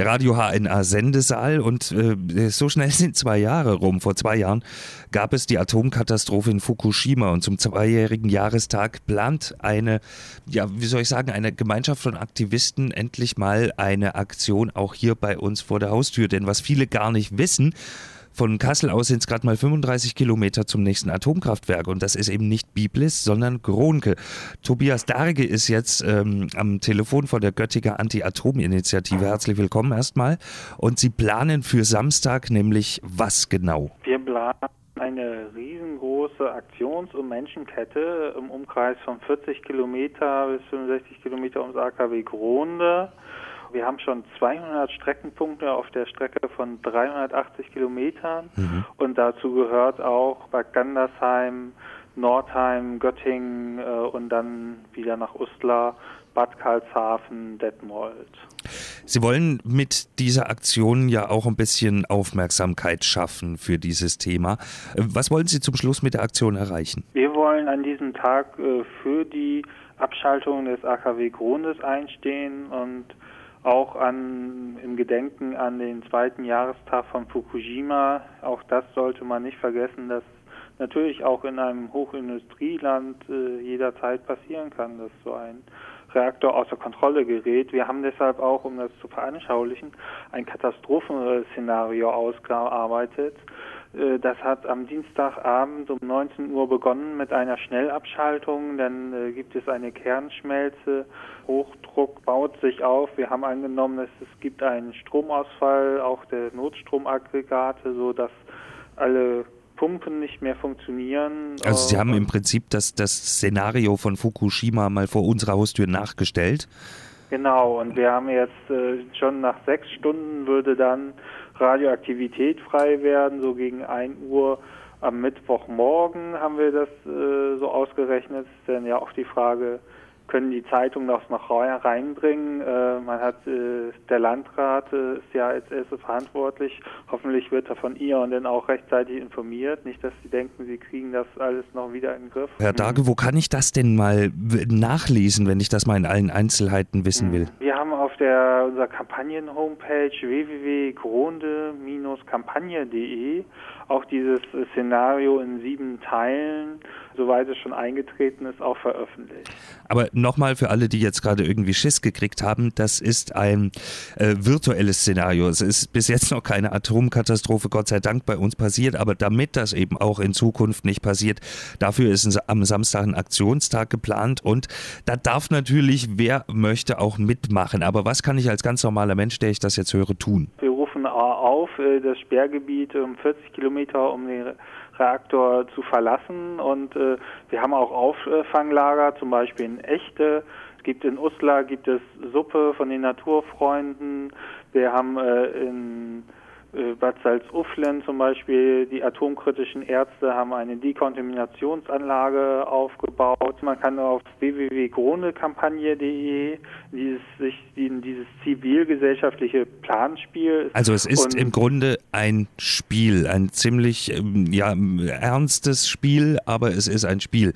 Radio HNA Sendesaal und äh, so schnell sind zwei Jahre rum. Vor zwei Jahren gab es die Atomkatastrophe in Fukushima und zum zweijährigen Jahrestag plant eine, ja, wie soll ich sagen, eine Gemeinschaft von Aktivisten endlich mal eine Aktion auch hier bei uns vor der Haustür. Denn was viele gar nicht wissen, von Kassel aus sind es gerade mal 35 Kilometer zum nächsten Atomkraftwerk und das ist eben nicht Biblis, sondern Gronke. Tobias Darge ist jetzt ähm, am Telefon von der Göttinger Anti-Atom-Initiative. Herzlich willkommen erstmal. Und Sie planen für Samstag nämlich was genau? Wir planen eine riesengroße Aktions- und Menschenkette im Umkreis von 40 Kilometer bis 65 Kilometer ums AKW Gronde. Wir haben schon 200 Streckenpunkte auf der Strecke von 380 Kilometern mhm. und dazu gehört auch Bad Gandersheim, Nordheim, Göttingen äh, und dann wieder nach Ustlar, Bad Karlshafen, Detmold. Sie wollen mit dieser Aktion ja auch ein bisschen Aufmerksamkeit schaffen für dieses Thema. Was wollen Sie zum Schluss mit der Aktion erreichen? Wir wollen an diesem Tag äh, für die Abschaltung des AKW Grundes einstehen und auch an, im Gedenken an den zweiten Jahrestag von Fukushima. Auch das sollte man nicht vergessen, dass natürlich auch in einem Hochindustrieland äh, jederzeit passieren kann, dass so ein Reaktor außer Kontrolle gerät. Wir haben deshalb auch, um das zu veranschaulichen, ein Katastrophenszenario ausgearbeitet, das hat am Dienstagabend um 19 Uhr begonnen mit einer Schnellabschaltung. Dann äh, gibt es eine Kernschmelze. Hochdruck baut sich auf. Wir haben angenommen, dass es gibt einen Stromausfall, auch der Notstromaggregate, so dass alle Pumpen nicht mehr funktionieren. Also Sie haben im Prinzip das, das Szenario von Fukushima mal vor unserer Haustür nachgestellt. Genau, und wir haben jetzt äh, schon nach sechs Stunden würde dann Radioaktivität frei werden, so gegen 1 Uhr am Mittwochmorgen haben wir das äh, so ausgerechnet. Dann ja auch die Frage, können die Zeitungen das noch reinbringen. Äh, man hat, äh, der Landrat äh, ist ja als erstes verantwortlich. Hoffentlich wird er von ihr und dann auch rechtzeitig informiert. Nicht, dass sie denken, sie kriegen das alles noch wieder in den Griff. Herr Dage, wo kann ich das denn mal nachlesen, wenn ich das mal in allen Einzelheiten wissen will? Wir haben auf der unserer Kampagnen-Homepage www.gronde-kampagne.de auch dieses Szenario in sieben Teilen, soweit es schon eingetreten ist, auch veröffentlicht. Aber nochmal für alle, die jetzt gerade irgendwie Schiss gekriegt haben, das ist ein äh, virtuelles Szenario. Es ist bis jetzt noch keine Atomkatastrophe, Gott sei Dank, bei uns passiert. Aber damit das eben auch in Zukunft nicht passiert, dafür ist am Samstag ein Aktionstag geplant. Und da darf natürlich, wer möchte, auch mitmachen. Aber was kann ich als ganz normaler Mensch, der ich das jetzt höre, tun? Wir rufen auf, äh, das Sperrgebiet um 40 Kilometer um den Reaktor zu verlassen. Und äh, wir haben auch Auffanglager, zum Beispiel in Echte. Es gibt in Uslar gibt es Suppe von den Naturfreunden. Wir haben äh, in Bad Salzuflen zum Beispiel, die atomkritischen Ärzte haben eine Dekontaminationsanlage aufgebaut. Man kann auf www.gronekampagne.de dieses, sich dieses zivilgesellschaftliche Planspiel. Also es ist im Grunde ein Spiel, ein ziemlich ähm, ja, ernstes Spiel, aber es ist ein Spiel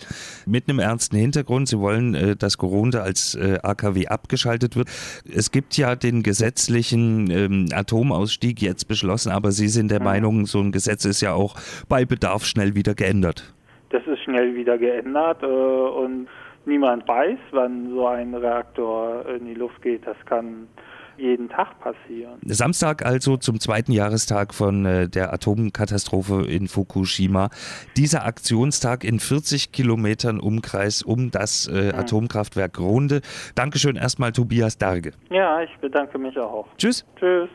mit einem ernsten Hintergrund. Sie wollen, äh, dass Gronde als äh, AKW abgeschaltet wird. Es gibt ja den gesetzlichen ähm, Atomausstieg jetzt beschlossen beschlossen, aber Sie sind der mhm. Meinung, so ein Gesetz ist ja auch bei Bedarf schnell wieder geändert. Das ist schnell wieder geändert äh, und niemand weiß, wann so ein Reaktor in die Luft geht. Das kann jeden Tag passieren. Samstag also zum zweiten Jahrestag von äh, der Atomkatastrophe in Fukushima. Dieser Aktionstag in 40 Kilometern Umkreis um das äh, mhm. Atomkraftwerk Runde. Dankeschön erstmal Tobias Darge. Ja, ich bedanke mich auch. Tschüss. Tschüss.